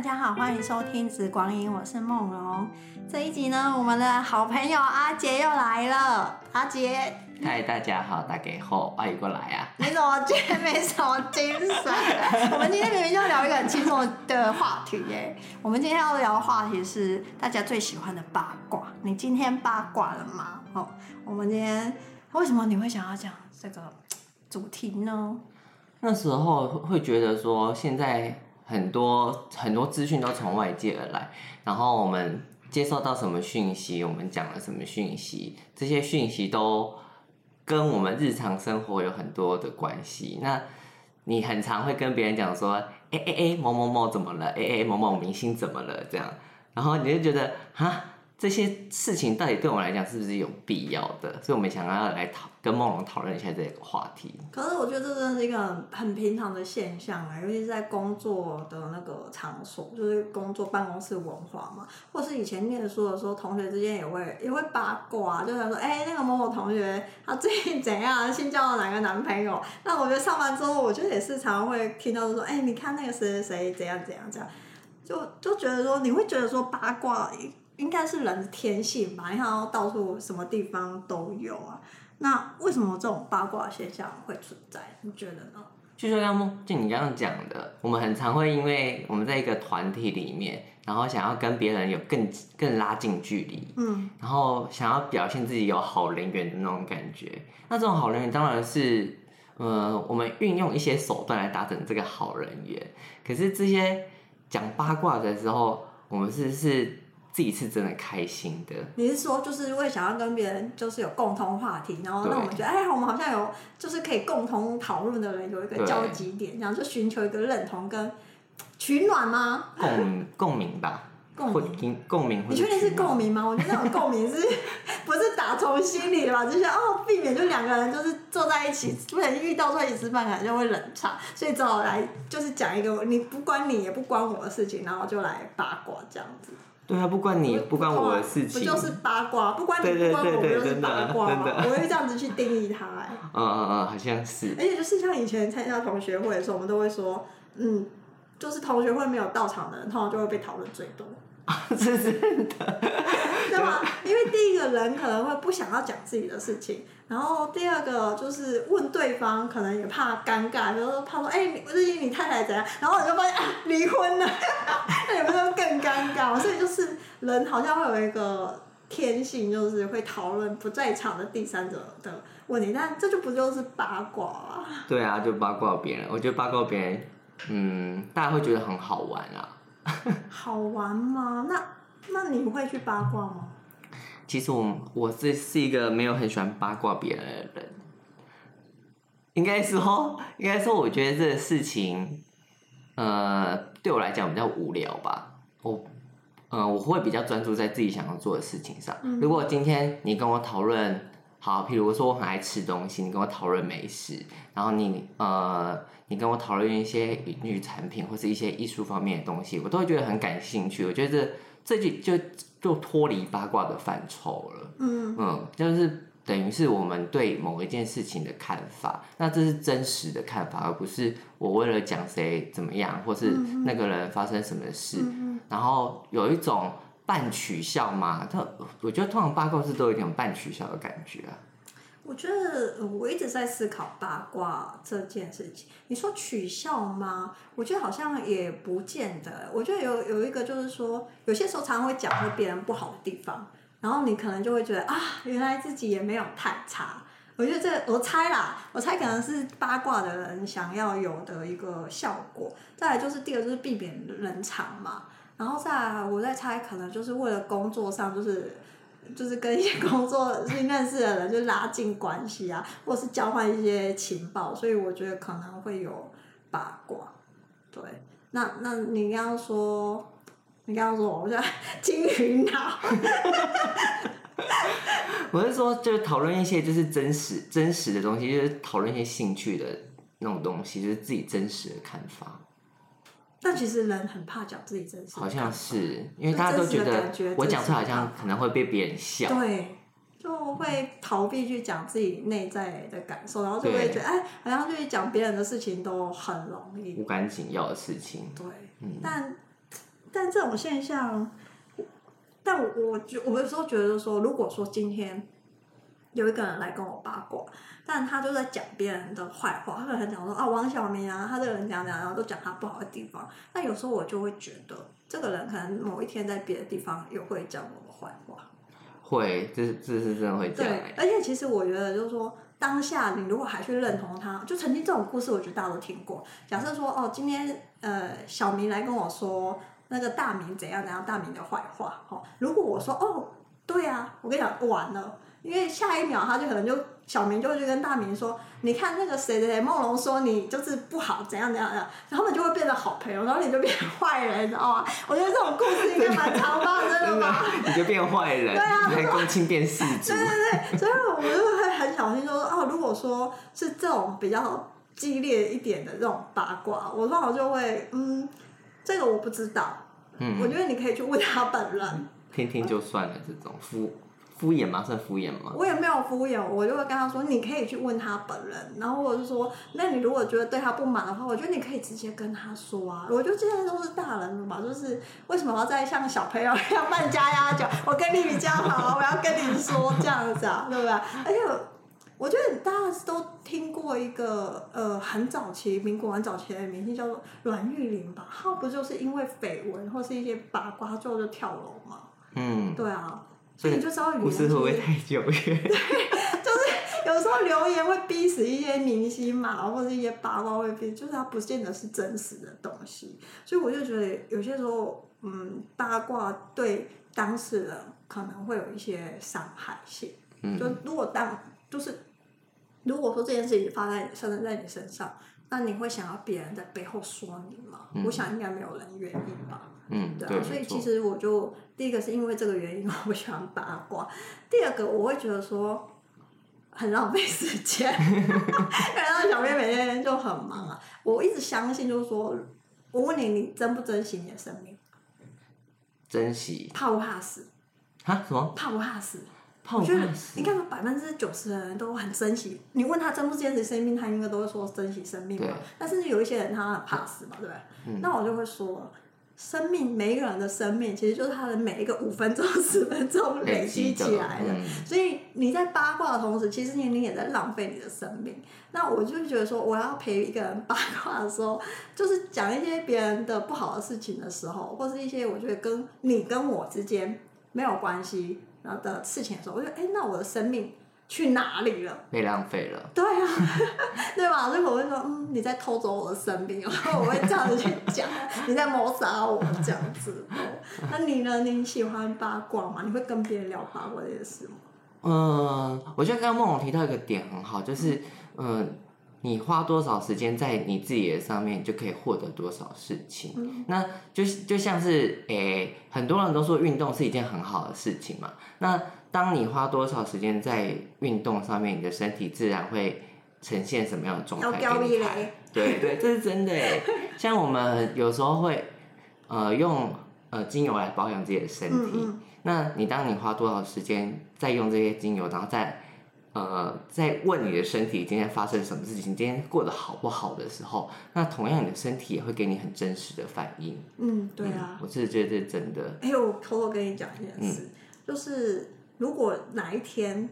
大家好，欢迎收听《紫光影》，我是梦荣。这一集呢，我们的好朋友阿杰又来了。阿杰，嗨，大家好，大家好，欢迎过来啊！你怎么今天没什么精神？我们今天明明就要聊一个很轻松的话题耶。我们今天要聊的话题是大家最喜欢的八卦。你今天八卦了吗？哦，我们今天为什么你会想要讲这个主题呢？那时候会觉得说，现在很多很多资讯都从外界而来，然后我们接受到什么讯息，我们讲了什么讯息，这些讯息都跟我们日常生活有很多的关系。那你很常会跟别人讲说，哎哎哎，某某某怎么了？哎哎，某某明星怎么了？这样，然后你就觉得，哈。这些事情到底对我们来讲是不是有必要的？所以我们想要来讨跟梦龙讨论一下这个话题。可是我觉得这真的是一个很平常的现象啊，尤其是在工作的那个场所，就是工作办公室文化嘛，或是以前念书的时候，同学之间也会也会八卦，就想说，哎、那个某某同学他最近怎样，新交了哪个男朋友？那我觉得上班之后，我觉得也是常常会听到说，哎、你看那个谁谁谁怎样怎样怎样，就就觉得说，你会觉得说八卦。应该是人的天性吧，你看到处什么地方都有啊。那为什么这种八卦现象会存在？你觉得呢？就说刚刚就你刚刚讲的，我们很常会因为我们在一个团体里面，然后想要跟别人有更更拉近距离，嗯，然后想要表现自己有好人缘的那种感觉。那这种好人缘当然是，呃，我们运用一些手段来达成这个好人缘。可是这些讲八卦的时候，我们是是。自己是真的开心的。你是说，就是因为想要跟别人就是有共同话题，然后让我们觉得，哎，我们好像有就是可以共同讨论的人有一个交集点，然后就寻求一个认同跟取暖吗？共共鸣吧，共鸣共鸣。你确定是共鸣吗？我觉得那种共鸣是不是打从心里的吧？就是哦，避免就两个人就是坐在一起，不然遇到在一起吃饭，可能就会冷场，所以只好来就是讲一个你不关你也不关我的事情，然后就来八卦这样子。对啊，不关你不关我的事情，不就是八卦？不关你不关我，不就是八卦吗？我会这样子去定义它。哎，嗯嗯嗯，好像是。而且就是像以前参加同学会的时候，我们都会说，嗯，就是同学会没有到场的人，通常就会被讨论最多。是真的，对吧？因为第一个人可能会不想要讲自己的事情，然后第二个就是问对方，可能也怕尴尬，就是怕说，哎、欸，最近你太太怎样？然后你就发现啊，离婚了，那你不是更尴尬？所以就是人好像会有一个天性，就是会讨论不在场的第三者的问题，但这就不就是八卦啊？对啊，就八卦别人。我觉得八卦别人，嗯，大家会觉得很好玩啊。好玩吗？那那你不会去八卦吗？其实我我是是一个没有很喜欢八卦别人的人。应该说，应该说，我觉得这个事情，呃，对我来讲比较无聊吧。我，呃，我会比较专注在自己想要做的事情上。如果今天你跟我讨论，好，譬如说我很爱吃东西，你跟我讨论美食，然后你呃，你跟我讨论一些语音产品或是一些艺术方面的东西，我都会觉得很感兴趣。我觉得这这就就就脱离八卦的范畴了。嗯嗯，就是等于是我们对某一件事情的看法，那这是真实的看法，而不是我为了讲谁怎么样，或是那个人发生什么事，然后有一种。半取笑嘛，他我觉得通常八卦是都有一点半取笑的感觉啊。我觉得我一直在思考八卦这件事情。你说取笑吗？我觉得好像也不见得。我觉得有有一个就是说，有些时候常常会讲和别人不好的地方，然后你可能就会觉得啊，原来自己也没有太差。我觉得这我猜啦，我猜可能是八卦的人想要有的一个效果。再来就是第二就是避免冷场嘛。然后再来，我在猜，可能就是为了工作上，就是就是跟一些工作新认识的人就拉近关系啊，或是交换一些情报，所以我觉得可能会有八卦。对，那那你刚刚说，你刚刚说，我在金鱼脑。我是说，就是讨论一些就是真实真实的东西，就是讨论一些兴趣的那种东西，就是自己真实的看法。但其实人很怕讲自己真实，好像是因为大家都觉得我讲出来好像可能会被别人笑，对，就会逃避去讲自己内在的感受，然后就会觉得哎，好像去讲别人的事情都很容易，无关紧要的事情。对，嗯、但但这种现象，但我我我有时候觉得说，如果说今天有一个人来跟我八卦，但他就在讲别人的坏话，他可能讲说啊王小明啊，他这个人讲讲，然后都讲他不好的地方。那有时候我就会觉得，这个人可能某一天在别的地方也会讲我的坏话。会，这是这是真的会讲。对，而且其实我觉得就是说，当下你如果还去认同他，就曾经这种故事，我觉得大家都听过。假设说哦，今天呃小明来跟我说那个大明怎样怎样，大明的坏话，哦，如果我说哦，对啊，我跟你讲完了。因为下一秒他就可能就小明就会去跟大明说，你看那个谁谁谁梦龙说你就是不好怎样怎样怎样，然后他们就会变成好朋友，然后你就变坏人，你知道吗？我觉得这种故事应该蛮常发生的吧？你就变坏人，对啊，还公亲变事主。对对对，所以我就会很小心说，说哦，如果说是这种比较激烈一点的这种八卦，我通常就会嗯，这个我不知道，嗯，我觉得你可以去问他本人，听听就算了，这种夫。敷衍吗？算敷衍吗？我也没有敷衍，我就会跟他说，你可以去问他本人。然后我就说，那你如果觉得对他不满的话，我觉得你可以直接跟他说啊。我觉得现在都是大人了嘛，就是为什么要再像小朋友一样扮家家酒？我跟你比较好，我要跟你说这样子啊，对不对？而且我觉得大家都听过一个呃很早期民国很早期的明星叫做阮玉玲吧，她不就是因为绯闻或是一些八卦之后就跳楼嘛？嗯，对啊。所以你就知道故事会不会太久远？对，就是有时候留言会逼死一些明星嘛，或者一些八卦会逼，就是它不见得是真实的东西。所以我就觉得有些时候，嗯，八卦对当事人可能会有一些伤害性。嗯。就如果当就是如果说这件事情发在发生在你身上，那你会想要别人在背后说你吗？嗯、我想应该没有人愿意吧。嗯，对啊，所以其实我就第一个是因为这个原因，我不喜欢八卦。第二个我会觉得说很浪费时间，因为那小编每天就很忙啊。我一直相信就是说，我问你，你珍不珍惜你的生命？珍惜。怕不怕死？啊？什么？怕不怕死？怕不怕死？你看百分之九十的人都很珍惜。你问他珍不珍惜生命，他应该都会说珍惜生命嘛。但是有一些人他很怕死嘛，对不对？嗯、那我就会说。生命，每一个人的生命，其实就是他的每一个五分钟、十分钟累积起来的。所以你在八卦的同时，其实你你也在浪费你的生命。那我就觉得说，我要陪一个人八卦的时候，就是讲一些别人的不好的事情的时候，或是一些我觉得跟你跟我之间没有关系然后的事情的时候，我觉得，哎，那我的生命。去哪里了？被浪费了。对啊，对吧？所以我会说，嗯，你在偷走我的生命，然后我会这样子去讲，你在谋杀我这样子。那你呢？你喜欢八卦吗？你会跟别人聊八卦这件事吗？嗯，我觉得刚刚梦龙提到一个点很好，就是嗯。你花多少时间在你自己的上面，就可以获得多少事情。嗯、那就就像是，诶、欸，很多人都说运动是一件很好的事情嘛。那当你花多少时间在运动上面，你的身体自然会呈现什么样的状态给你看。对对，这是真的诶。像我们有时候会，呃，用呃精油来保养自己的身体。嗯嗯，那你当你花多少时间在用这些精油，然后再。呃，在问你的身体今天发生什么事情，今天过得好不好的时候，那同样你的身体也会给你很真实的反应。嗯，对啊，嗯、我是觉得这是真的。哎呦，我偷偷跟你讲一件事，嗯、就是如果哪一天，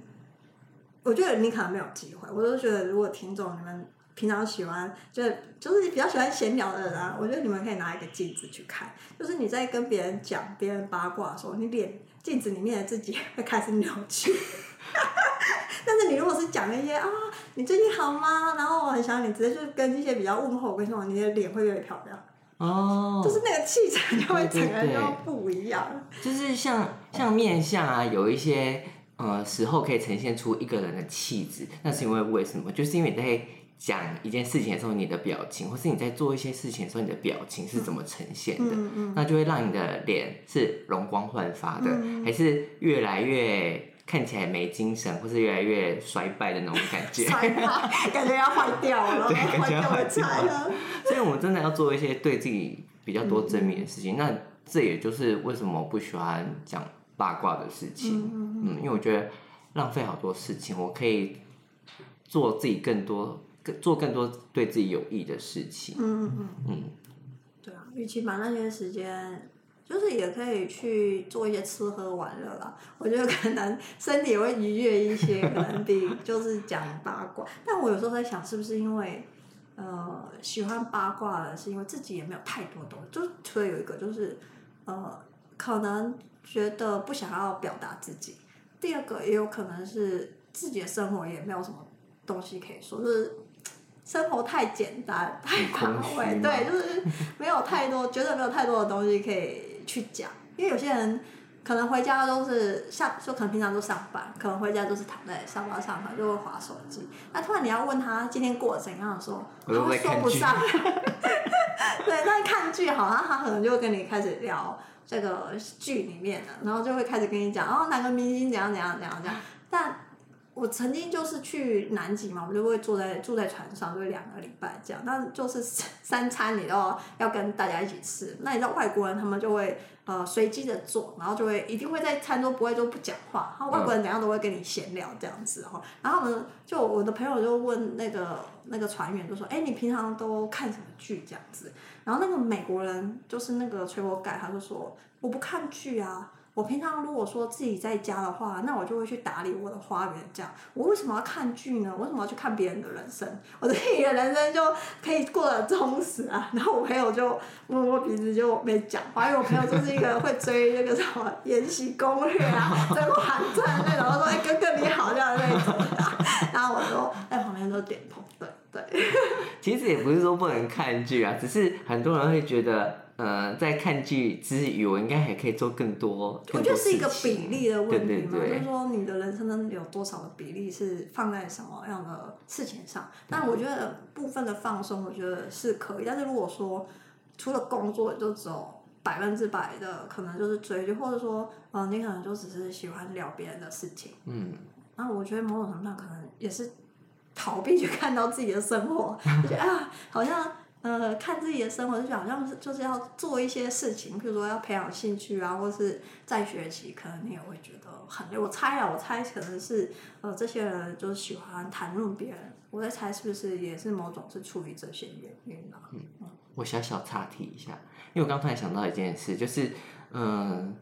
我觉得你可能没有机会，我都觉得如果听众你们平常喜欢，就是就是比较喜欢闲聊的人啊，我觉得你们可以拿一个镜子去看，就是你在跟别人讲别人八卦的时候，你脸镜子里面的自己 会开始扭曲。但是你如果是讲那些啊，你最近好吗？然后我很想你，直接就跟一些比较问候，我跟你说，你的脸会越来越漂亮哦，就是那个气场就会整个人都不一样。对对对，就是像像面相啊，有一些呃时候可以呈现出一个人的气质，那是因为为什么？就是因为你在讲一件事情的时候，你的表情，或是你在做一些事情的时候，你的表情是怎么呈现的？嗯嗯、那就会让你的脸是容光焕发的，嗯、还是越来越。看起来没精神，或是越来越衰败的那种感觉，感觉要坏掉了，对，感觉要坏掉了。所以，我们真的要做一些对自己比较多正面的事情。嗯、那这也就是为什么我不喜欢讲八卦的事情。嗯，嗯，嗯，因为我觉得浪费好多事情，我可以做自己更多、更做更多对自己有益的事情。嗯嗯嗯。对啊，与其把那些时间就是也可以去做一些吃喝玩乐啦。我觉得可能身体会愉悦一些，可能比 就是讲八卦。但我有时候在想，是不是因为呃喜欢八卦的是因为自己也没有太多东西，就是除了有一个就是呃可能觉得不想要表达自己，第二个也有可能是自己的生活也没有什么东西可以说，就是。生活太简单，太乏味，对，就是没有太多，觉得没有太多的东西可以去讲。因为有些人可能回家都是下，就可能平常都上班，可能回家都是躺在沙发上，就会划手机。那突然你要问他今天过得怎样的时候，他说不上。对，但看剧好像他可能就会跟你开始聊这个剧里面的，然后就会开始跟你讲，哦，哪个明星怎样怎样怎样怎样，但。我曾经就是去南极嘛，我就会坐在住在船上，就两个礼拜这样。那就是 三餐你都要，要跟大家一起吃。那你知道外国人他们就会呃随机的做，然后就会一定会在餐桌不会就不讲话。然后外国人怎样都会跟你闲聊这样子哈。然后呢，就我的朋友就问那个那个船员就说：“哎，你平常都看什么剧这样子？”然后那个美国人就是那个吹波盖，他就说：“我不看剧啊。”我平常如果说自己在家的话，那我就会去打理我的花园。这样，我为什么要看剧呢？为什么要去看别人的人生？我自己的人生就可以过得充实啊。然后我朋友就摸摸鼻子就没讲话，因为我朋友就是一个会追那个什么《延禧攻略 》啊，《甄嬛传》那种，说哎哥哥你好这样那种。然后我就在旁边都点头，对对。其实也不是说不能看剧啊，只是很多人会觉得。呃，在看剧之余，我应该还可以做更多。我觉得是一个比例的问题嘛，就是说你的人生中有多少的比例是放在什么样的事情上？但我觉得部分的放松，我觉得是可以。但是如果说除了工作，就只有百分之百的可能就是追剧，或者说，嗯、呃，你可能就只是喜欢聊别人的事情。嗯。那我觉得某种程度上可能也是逃避去看到自己的生活，就觉得啊，好像。呃，看自己的生活就好像是就是要做一些事情，比如说要培养兴趣啊，或是在学习，可能你也会觉得很累。我猜啊，我猜可能是呃，这些人就是喜欢谈论别人。我在猜是不是也是某种是出于这些原因呢？嗯，我小小岔题一下，因为我刚突然想到一件事，就是嗯、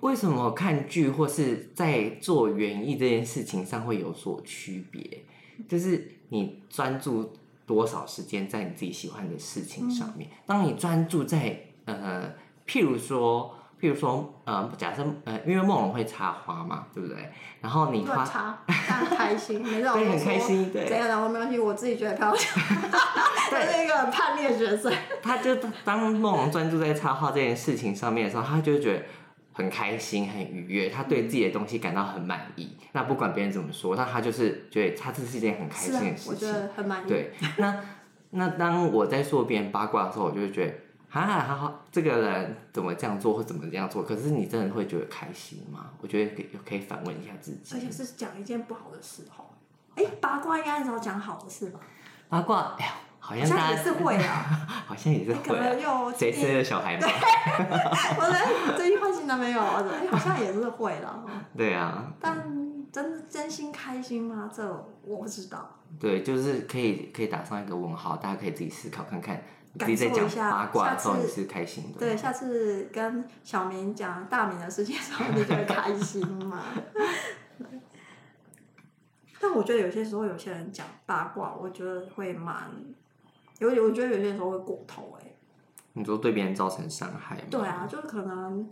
为什么看剧或是在做园艺这件事情上会有所区别？就是你专注。多少时间在你自己喜欢的事情上面？当你专注在呃，譬如说，譬如说，呃，假设呃，因为梦龙会插花嘛，对不对？然后你花插，很开心，没事，对，很开心，对。怎样的？我没关系，我自己觉得漂亮。对，是一个叛逆的角色。他就当梦龙专注在插花这件事情上面的时候，他就觉得。很开心，很愉悦，他对自己的东西感到很满意。那不管别人怎么说，那他就是觉得他这是一件很开心的事情。我觉得很满意。对，那那当我在说别人八卦的时候，我就会觉得，哈哈，好好，这个人怎么这样做，或怎么这样做？可是你真的会觉得开心吗？我觉得可以可以反问一下自己。而且是讲一件不好的事哈。哎，八卦应该是要讲好的事吧？八卦，哎呀。好像，也是会啊，好像也是会、啊。谁生的小孩吗？我的最近换新男朋友，好像也是会了。对啊。但真真心开心吗？这我不知道。对，就是可以可以打上一个问号，大家可以自己思考看看，自己在讲八卦的时候你是开心的。对，下次跟小明讲大明的事情的时候，你觉得开心吗？但我觉得有些时候有些人讲八卦，我觉得会蛮。有，我觉得有些时候会过头哎。你说对别人造成伤害吗？对啊，就是可能，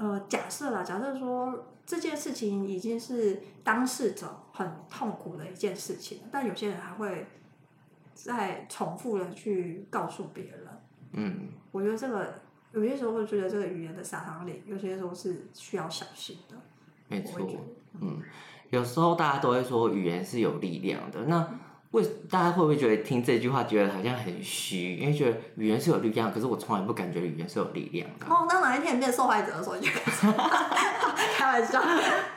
呃，假设啦，假设说这件事情已经是当事者很痛苦的一件事情，但有些人还会再重复的去告诉别人。嗯，我觉得这个有些时候会觉得这个语言的杀伤力，有些时候是需要小心的。没错，嗯，有时候大家都会说语言是有力量的，那。为大家会不会觉得听这句话觉得好像很虚？因为觉得语言是有力量，可是我从来不感觉语言是有力量的。哦，当哪一天你变受害者的时候，你就 开玩笑。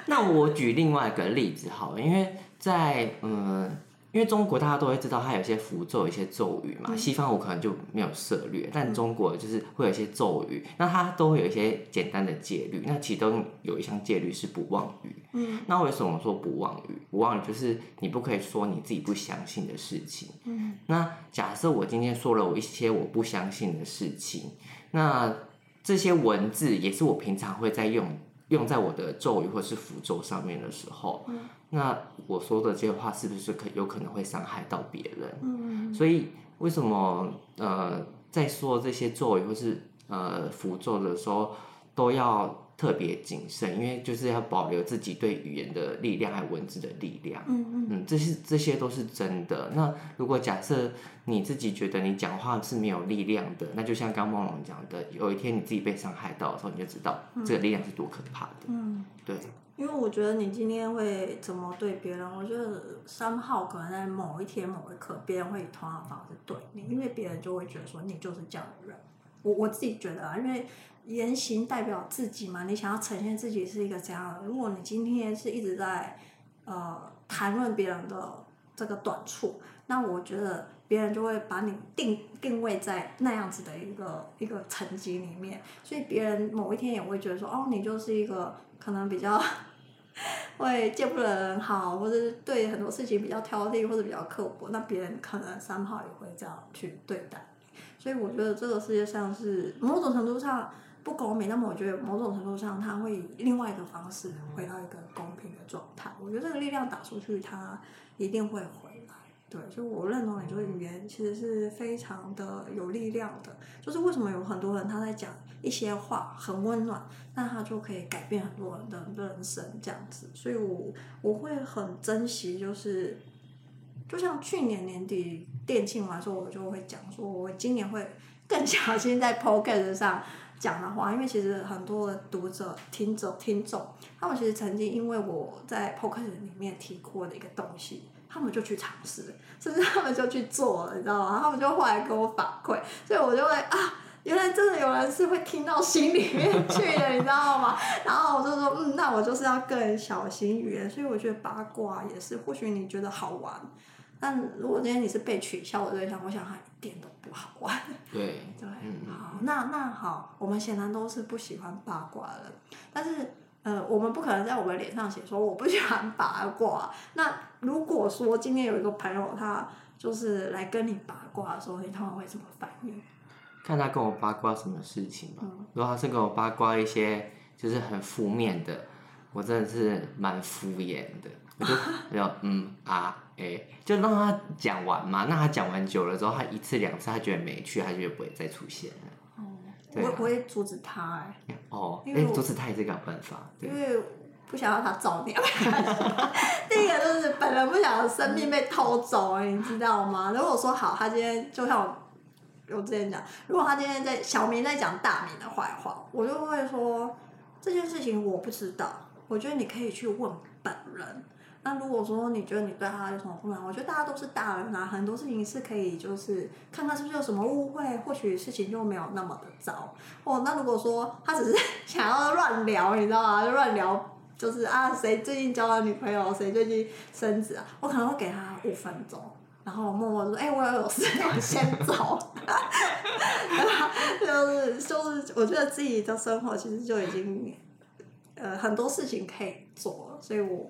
那我举另外一个例子好了，因为在嗯。因为中国大家都会知道，它有一些符咒、一些咒语嘛。西方我可能就没有涉略，但中国就是会有一些咒语，那它都会有一些简单的戒律。那其中有一项戒律是不妄语。嗯。那为什么说不妄语？不妄语就是你不可以说你自己不相信的事情。嗯。那假设我今天说了我一些我不相信的事情，那这些文字也是我平常会在用用在我的咒语或是符咒上面的时候，嗯、那我说的这些话是不是可有可能会伤害到别人？嗯，所以为什么呃在说这些咒语或是呃符咒的时候都要特别谨慎，因为就是要保留自己对语言的力量，还有文字的力量。嗯嗯，嗯，这些这些都是真的。那如果假设你自己觉得你讲话是没有力量的，那就像刚梦龙讲的，有一天你自己被伤害到的时候，你就知道这个力量是多可怕的。嗯，对。因为我觉得你今天会怎么对别人，我觉得三号可能在某一天某一刻，别人会以同样的方式对你，因为别人就会觉得说你就是这样的人。我我自己觉得啊，因为。言行代表自己嘛，你想要呈现自己是一个怎样的？如果你今天是一直在呃谈论别人的这个短处，那我觉得别人就会把你定定位在那样子的一个一个层级里面，所以别人某一天也会觉得说，哦，你就是一个可能比较 会见不得人好，或者是对很多事情比较挑剔或者比较刻薄，那别人可能三号也会这样去对待。所以我觉得这个世界上是某种程度上。不公平，那么我觉得某种程度上，他会以另外一个方式回到一个公平的状态。我觉得这个力量打出去，它一定会回来。对，所以我认同你，就是语言其实是非常的有力量的。就是为什么有很多人他在讲一些话很温暖，那他就可以改变很多人的人生这样子。所以我我会很珍惜，就是就像去年年底店庆完之后，我就会讲说，我今年会更 小心在 Podcast 上。讲的话，因为其实很多的读者、听者、听众，他们其实曾经因为我在 Podcast 里面提过的一个东西，他们就去尝试，甚至他们就去做了，你知道吗？他们就后来跟我反馈，所以我就会啊，原来真的有人是会听到心里面去的，你知道吗？然后我就说，嗯，那我就是要更小心语言，所以我觉得八卦也是，或许你觉得好玩。但如果今天你是被取笑的对象，我想他一点都不好玩。对 对，好，那那好，我们显然都是不喜欢八卦的。但是，呃，我们不可能在我们脸上写说我不喜欢八卦。那如果说今天有一个朋友，他就是来跟你八卦的时候，你通常会怎么反应？看他跟我八卦什么事情嘛。嗯。如果他是跟我八卦一些就是很负面的，我真的是蛮敷衍的。我就没有嗯啊哎、欸，就让他讲完嘛。那他讲完久了之后，他一次两次他觉得没趣，他就不会再出现了。哦，我我会阻止他哎、欸。哦，哎，阻止他也是个办法。因为不想让他造孽。第一个就是本人不想生命被偷走，你知道吗？如果说好，他今天就像我我之前讲，如果他今天在小明在讲大明的坏话，我就会说这件事情我不知道，我觉得你可以去问本人。那如果说你觉得你对他有什么不满，我觉得大家都是大人啊，很多事情是可以就是看看是不是有什么误会，或许事情就没有那么的糟。哦，那如果说他只是 想要乱聊，你知道吗？就乱聊，就是啊，谁最近交了女朋友，谁最近升职啊，我可能会给他五分钟，然后默默说，哎、我要有事，我先走。就是就是，我觉得自己的生活其实就已经呃很多事情可以做了，所以我。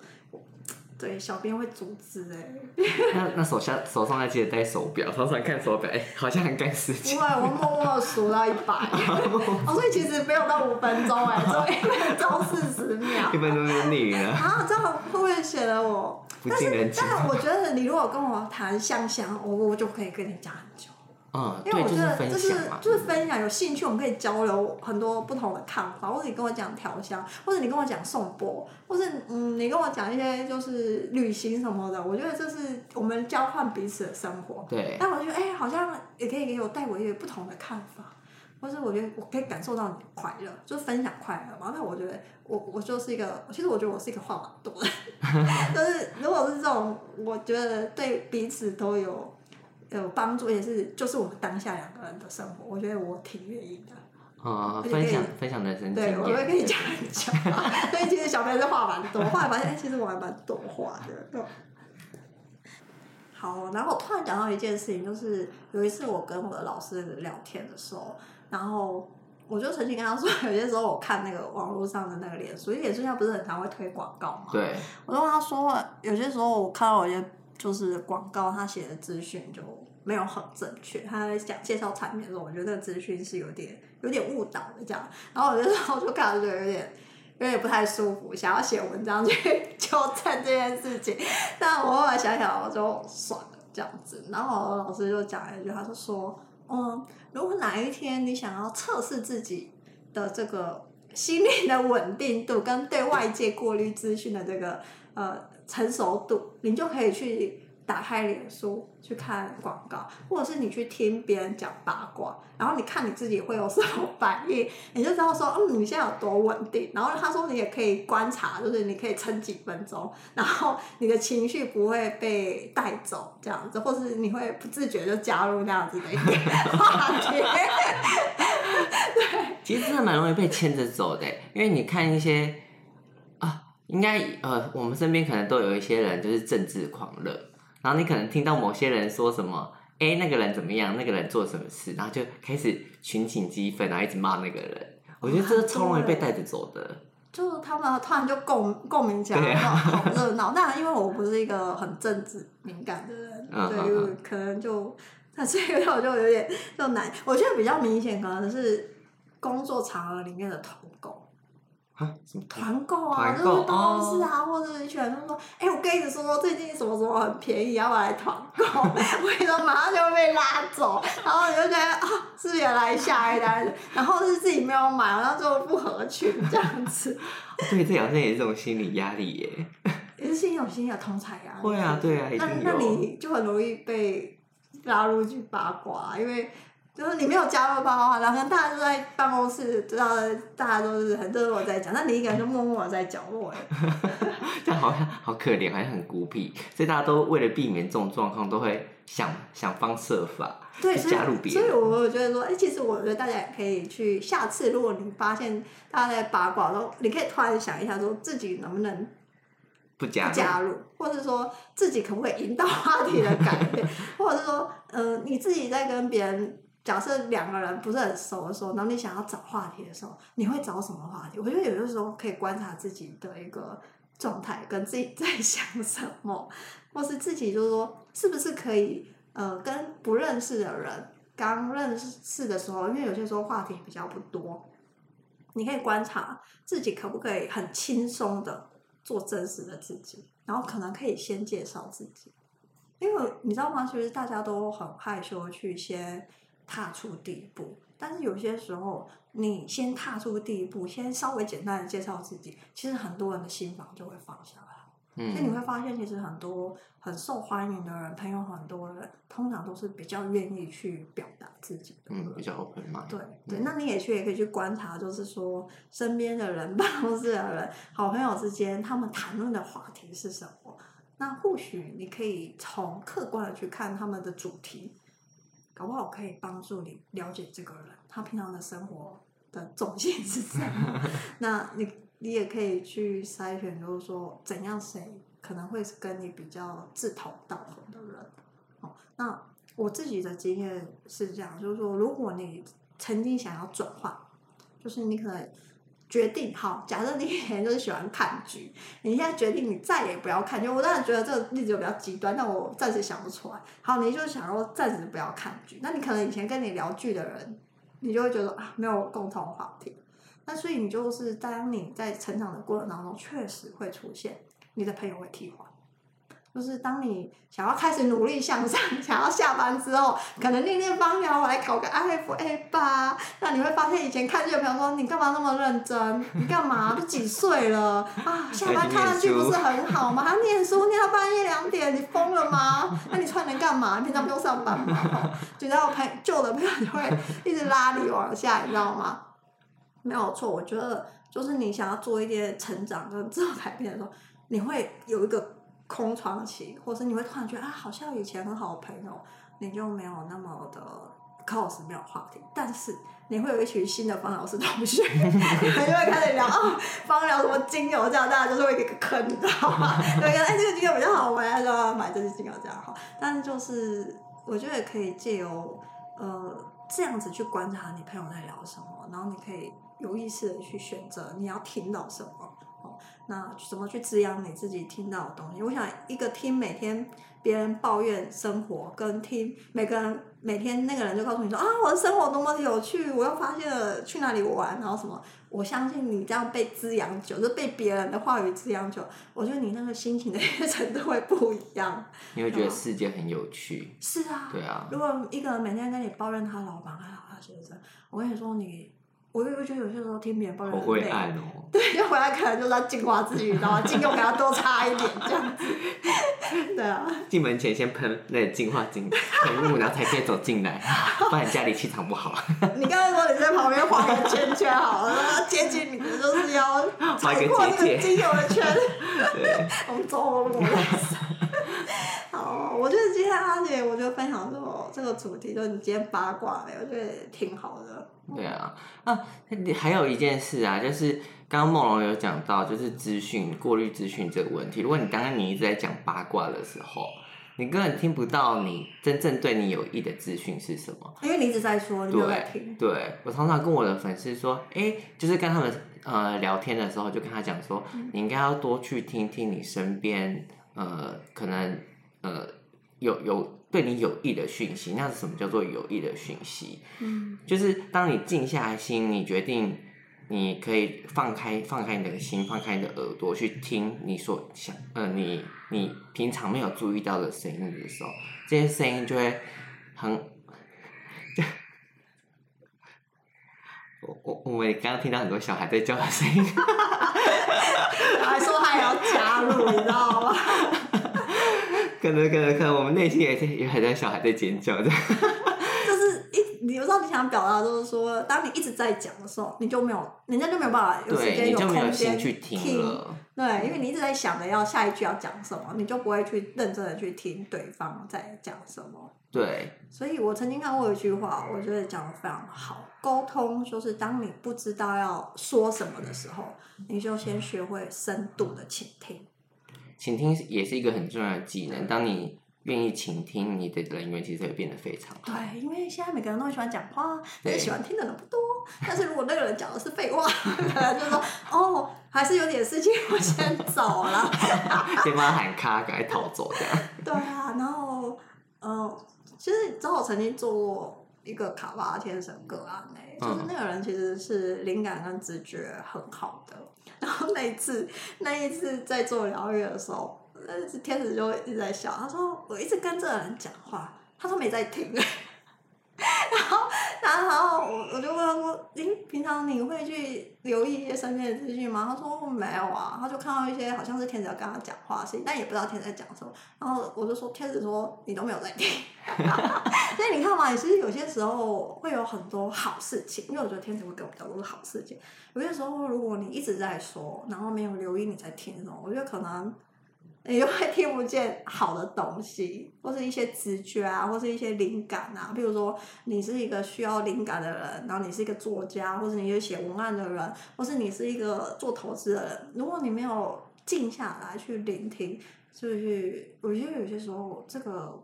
对，小编会阻止哎。那那手下手上还记得戴手表，常常看手表，哎，好像很赶时间。因为我默默数到一百，哦，所以其实没有到五分钟哎，只有一分钟四十秒。一分钟就腻了。啊，这样会不会显得我？但是，但我觉得你如果跟我谈香香，我我就可以跟你讲很久。嗯，因为我觉得这是就是分享，有兴趣我们可以交流很多不同的看法，或者你跟我讲调香，或者你跟我讲颂钵，或者嗯你跟我讲一些就是旅行什么的，我觉得这是我们交换彼此的生活。对。但我觉得哎，好像也可以给我带我一些不同的看法，或是我觉得我可以感受到你的快乐，就分享快乐嘛。那我觉得我我就是一个，其实我觉得我是一个话蛮多的，但是如果是这种，我觉得对彼此都有。有帮助也是，就是我们当下两个人的生活，我觉得我挺愿意的。啊、嗯，分享分享人生。对，我会跟你讲很久。所以其实小朋友是话蛮多，后来发现哎，其实我还蛮懂话的。好，然后我突然讲到一件事情，就是有一次我跟我的老师聊天的时候，然后我就曾经跟他说，有些时候我看那个网络上的那个脸书，脸书现在不是很常会推广告嘛？对。我就跟他说，有些时候我看到有些。就是广告他写的资讯就没有很正确。他在讲介绍产品的时候，我觉得那个资讯是有点有点误导的这样。然后我就 我就感觉有点有点不太舒服，想要写文章去 纠正这件事情。但我后来想想，我就算了这样子。然后老师就讲了一句，他就说：“嗯，如果哪一天你想要测试自己的这个心理的稳定度跟对外界过滤资讯的这个呃。”成熟度，你就可以去打开脸书去看广告，或者是你去听别人讲八卦，然后你看你自己会有什么反应，你就知道说，嗯，你现在有多稳定。然后他说你也可以观察，就是你可以撑几分钟，然后你的情绪不会被带走，这样子，或是你会不自觉就加入那样子的一个 话题。对，其实真的蛮容易被牵着走的，因为你看一些。应该呃，我们身边可能都有一些人就是政治狂热，然后你可能听到某些人说什么，哎，那个人怎么样，那个人做什么事，然后就开始群情激愤，然后一直骂那个人。我觉得这是超容易被带着走的。就他们突然就共共鸣起来，好热闹。那因为我不是一个很政治敏感的人，对，嗯、可能就那这个我就有点就难。我觉得比较明显，可能是工作场合里面的同工。啊，什么团购啊，就是办公室啊，或者是一群人说，哎、欸，我跟你说，最近什么什么很便宜，要不要来团购？我跟你说，马上就会被拉走，然后你就觉得啊，是原来下一单，然后是自己没有买，然后就不合群这样子。对，这好像也是这种心理压力耶。也是心有心有同侪啊。会啊，对啊，那那你就很容易被拉入去八卦，因为。就是你没有加入八卦，然后大家都在办公室，知道大家都是很热络在讲，那你一个人就默默的在角落哎，这样好像好可怜，好像很孤僻，所以大家都为了避免这种状况，都会想想方设法对加入别人。所以我觉得说，哎、欸，其实我觉得大家也可以去，下次如果你发现大家在八卦，然后你可以突然想一下，说自己能不能不加入，加入，或者说自己可不可以引导话题的改变，或者是说，嗯、呃，你自己在跟别人。假设两个人不是很熟的时候，然后你想要找话题的时候，你会找什么话题？我觉得有的时候可以观察自己的一个状态，跟自己在想什么，或是自己就是说，是不是可以呃跟不认识的人刚认识的时候，因为有些时候话题比较不多，你可以观察自己可不可以很轻松的做真实的自己，然后可能可以先介绍自己，因为你知道吗？其实大家都很害羞去先。踏出第一步，但是有些时候，你先踏出第一步，先稍微简单的介绍自己，其实很多人的心房就会放下来。嗯，所以你会发现，其实很多很受欢迎的人，朋友很多人，通常都是比较愿意去表达自己的。嗯，比较 open mind。对对，那你也去也可以去观察，就是说身边的人、办公室的人、好朋友之间，他们谈论的话题是什么？那或许你可以从客观的去看他们的主题。搞不好可以帮助你了解这个人，他平常的生活的重心是什么？那你你也可以去筛选，就是说怎样谁可能会是跟你比较志同道合的人。哦，那我自己的经验是这样，就是说，如果你曾经想要转换，就是你可能。决定好，假设你以前就是喜欢看剧，你现在决定你再也不要看剧。我当然觉得这个例子就比较极端，但我暂时想不出来。好，你就想说暂时不要看剧，那你可能以前跟你聊剧的人，你就会觉得啊没有共同话题。那所以你就是当你在成长的过程当中，确实会出现你的朋友会替换。就是当你想要开始努力向上，想要下班之后，可能练练芳疗，我来考个 IFA 吧。那你会发现，以前看剧的朋友说：“你干嘛那么认真？你干嘛？都几岁了啊？下班看看剧不是很好吗？还念书念到半夜两点，你疯了吗？那你出来能干嘛？你平常不用上班吗？” 就然后朋旧的朋友就会一直拉你往下，你知道吗？没有错，我觉得就是你想要做一些成长跟自我改变的时候，你会有一个。空窗期，或者你会突然觉得啊，好像以前很好的朋友，你就没有那么的 close，没有话题。但是你会有一群新的芳疗师同学，你们就会开始聊啊，芳疗什么精油这样，大家就是会给个坑，你知道吗？对，哎，这个精油比较好闻，就要买这支精油这样好。但是就是我觉得也可以借由呃这样子去观察你朋友在聊什么，然后你可以有意识的去选择你要听到什么。哦，那怎么去滋养你自己听到的东西？我想一个听每天别人抱怨生活，跟听每个人每天那个人就告诉你说啊，我的生活多么有趣，我又发现了去哪里玩，然后什么。我相信你这样被滋养久，就被别人的话语滋养久，我觉得你那个心情的 程度会不一样。你会觉得世界很有趣。是啊。对啊。如果一个人每天跟你抱怨他老板，还好他先生，我跟你说你。我又觉得有些时候听别人抱怨很累，哦。对，就回来可能就是要净化自己，你知道吗？精油给他多擦一点，这样子。对啊。进门前先喷那净化精喷雾，然后才可以走进来，不然家里气场不好。你刚才说你在旁边画个圈圈好了，接近你的就是要踩过那个精油的圈。我们走路。好，我觉得今天阿姐，我就分享说这个主题，就是你今天八卦没有？我觉得挺好的。对啊，啊，还有一件事啊，就是刚刚梦龙有讲到，就是资讯过滤资讯这个问题。如果你刚刚你一直在讲八卦的时候，你根本听不到你真正对你有益的资讯是什么，因为你一直在说，你没有在听。对，对我常常跟我的粉丝说，哎，就是跟他们呃聊天的时候，就跟他讲说，嗯、你应该要多去听听你身边呃可能呃有有。对你有益的讯息，那是什么叫做有益的讯息？嗯，就是当你静下来心，你决定你可以放开放开你的心，放开你的耳朵去听你所想，呃，你你平常没有注意到的声音的时候，这些声音就会很，我我我们刚刚听到很多小孩在叫的声音，还说还要加入，你知道吗？可能可能可能，我们内心也在也还在小孩在尖叫的。就是一，你知道你想表达，就是说，当你一直在讲的时候，你就没有，人家就没有办法有时间有空间去听了。对，因为你一直在想着要下一句要讲什么，你就不会去认真的去听对方在讲什么。对。所以我曾经看过一句话，我觉得讲的非常好。沟通就是当你不知道要说什么的时候，你就先学会深度的倾听。倾听也是一个很重要的技能。当你愿意倾听，你的人缘其实会变得非常好。对，因为现在每个人都很喜欢讲话，但是喜欢听的人不多。但是如果那个人讲的是废话，可能就说哦，还是有点事情，我先走了。先把他喊卡，赶快逃走这样。对啊，然后嗯、呃，其实你知道我曾经做过一个卡巴天神个案呢，就是那个人其实是灵感跟直觉很好的。然后那一次，那一次在做疗愈的时候，那次天使就一直在笑。他说：“我一直跟这个人讲话，他说没在听。”然后，然后我我就问他说：“您平常你会去留意一些身边的资讯吗？”他说：“没有啊。”他就看到一些好像是天使要跟他讲话的事情，但也不知道天使在讲什么。然后我就说：“天使说你都没有在听。” 所以你看嘛，其实有些时候会有很多好事情，因为我觉得天使会给我比较多的好事情。有些时候如果你一直在说，然后没有留意你在听什么，我觉得可能。你就会听不见好的东西，或是一些直觉啊，或是一些灵感啊。比如说，你是一个需要灵感的人，然后你是一个作家，或是你是写文案的人，或是你是一个做投资的人。如果你没有静下来去聆听，就是我觉得有些时候，这个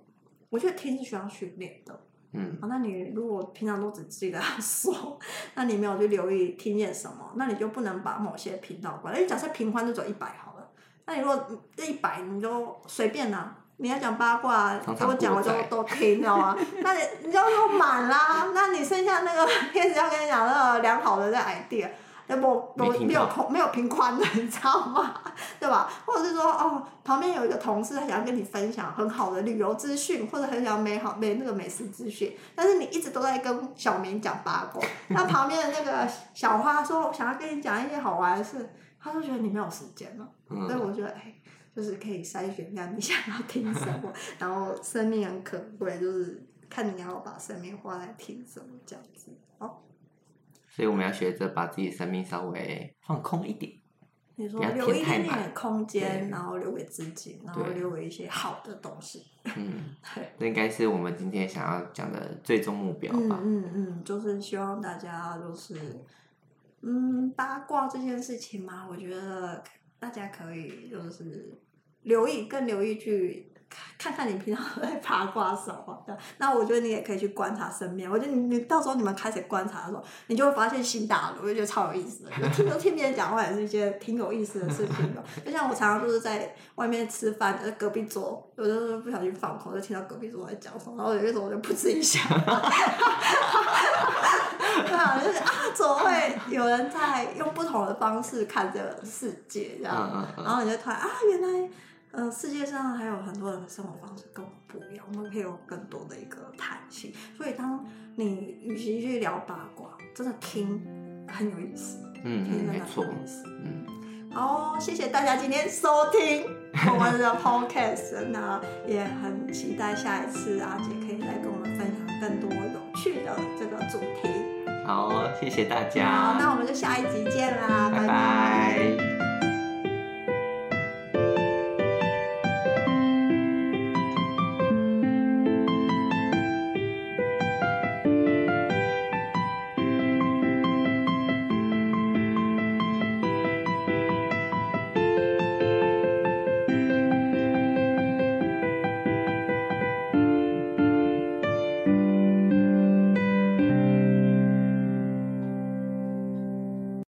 我觉得听是需要训练的。嗯，啊，那你如果平常都只记得 说，那你没有去留意听见什么，那你就不能把某些频道关。因为假设频宽就走一百好。那你如果这一百，你就随便啦。你要讲八卦，给我讲我就都听，你知道吗？那你你就说满啦。那你剩下那个 天使要跟你讲那个良好的这 idea，那不都没有空没有平宽的，你知道吗？对吧？或者是说哦，旁边有一个同事，他想要跟你分享很好的旅游资讯，或者很想美好美那个美食资讯，但是你一直都在跟小明讲八卦。那旁边的那个小花说想要跟你讲一些好玩的事。他就觉得你没有时间了，嗯、所以我觉得哎，就是可以筛选一下你想要听什么，然后生命很可贵，就是看你要把生命花在听什么这样子。哦，所以我们要学着把自己生命稍微放空一点，你说留一点点空间，然后留给自己，然后留给一些好的东西。嗯，对，这应该是我们今天想要讲的最终目标吧。嗯嗯嗯，就是希望大家就是。嗯，八卦这件事情嘛，我觉得大家可以就是留意，更留意去看看你平常 在八卦什么的。那我觉得你也可以去观察身边。我觉得你你到时候你们开始观察的时候，你就会发现新大陆，我就觉得超有意思的。就听 听别人讲话也是一件挺有意思的事情。就像我常常就是在外面吃饭，在隔壁桌，有的时候不小心放空，就听到隔壁桌在讲什么，然后有些时候我就噗嗤一下。对啊，就是啊，怎么会有人在用不同的方式看这个世界这样？然后你就突然啊，原来。呃，世界上还有很多人的生活方式跟我们不一样，我们可以有更多的一个弹性。所以，当你与其去聊八卦，真的听很有意思，嗯，听真的很有意思。嗯，好，谢谢大家今天收听我们的 podcast，那也很期待下一次阿姐可以来跟我们分享更多谢谢大家。好，那我们就下一集见啦，拜拜。拜拜。